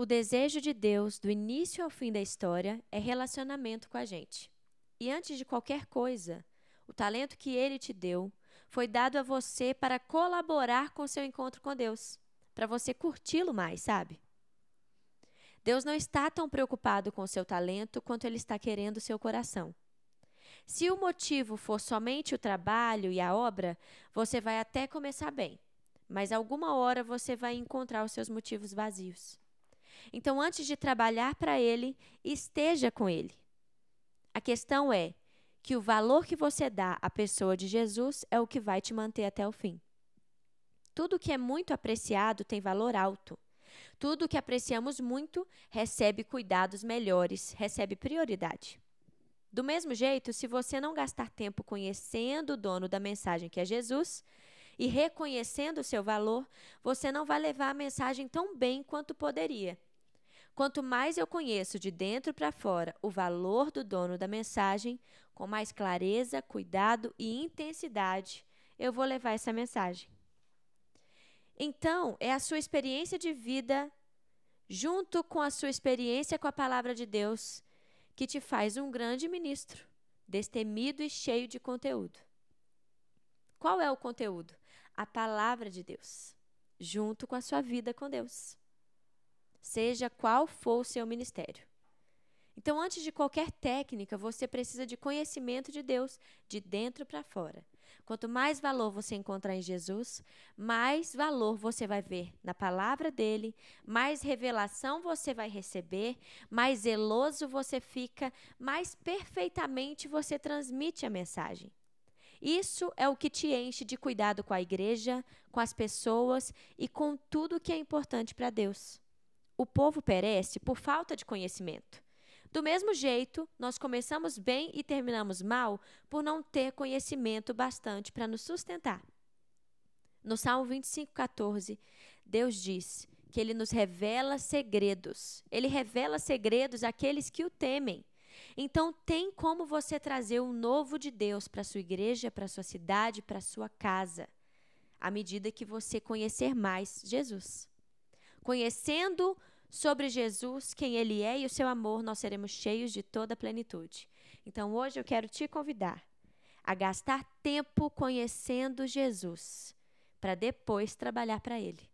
O desejo de Deus, do início ao fim da história, é relacionamento com a gente. E antes de qualquer coisa, o talento que ele te deu foi dado a você para colaborar com seu encontro com Deus, para você curti-lo mais, sabe? Deus não está tão preocupado com o seu talento quanto ele está querendo seu coração. Se o motivo for somente o trabalho e a obra, você vai até começar bem, mas alguma hora você vai encontrar os seus motivos vazios. Então, antes de trabalhar para ele, esteja com ele. A questão é que o valor que você dá à pessoa de Jesus é o que vai te manter até o fim. Tudo que é muito apreciado tem valor alto. Tudo que apreciamos muito recebe cuidados melhores, recebe prioridade. Do mesmo jeito, se você não gastar tempo conhecendo o dono da mensagem que é Jesus e reconhecendo o seu valor, você não vai levar a mensagem tão bem quanto poderia. Quanto mais eu conheço de dentro para fora o valor do dono da mensagem, com mais clareza, cuidado e intensidade, eu vou levar essa mensagem. Então, é a sua experiência de vida, junto com a sua experiência com a palavra de Deus, que te faz um grande ministro, destemido e cheio de conteúdo. Qual é o conteúdo? A palavra de Deus, junto com a sua vida com Deus seja qual for o seu ministério. Então, antes de qualquer técnica, você precisa de conhecimento de Deus, de dentro para fora. Quanto mais valor você encontrar em Jesus, mais valor você vai ver na palavra dele, mais revelação você vai receber, mais zeloso você fica, mais perfeitamente você transmite a mensagem. Isso é o que te enche de cuidado com a igreja, com as pessoas e com tudo que é importante para Deus o povo perece por falta de conhecimento. Do mesmo jeito, nós começamos bem e terminamos mal por não ter conhecimento bastante para nos sustentar. No Salmo 25,14, Deus diz que Ele nos revela segredos. Ele revela segredos àqueles que o temem. Então, tem como você trazer o novo de Deus para sua igreja, para sua cidade, para sua casa, à medida que você conhecer mais Jesus. Conhecendo sobre Jesus, quem Ele é e o seu amor, nós seremos cheios de toda a plenitude. Então hoje eu quero te convidar a gastar tempo conhecendo Jesus, para depois trabalhar para Ele.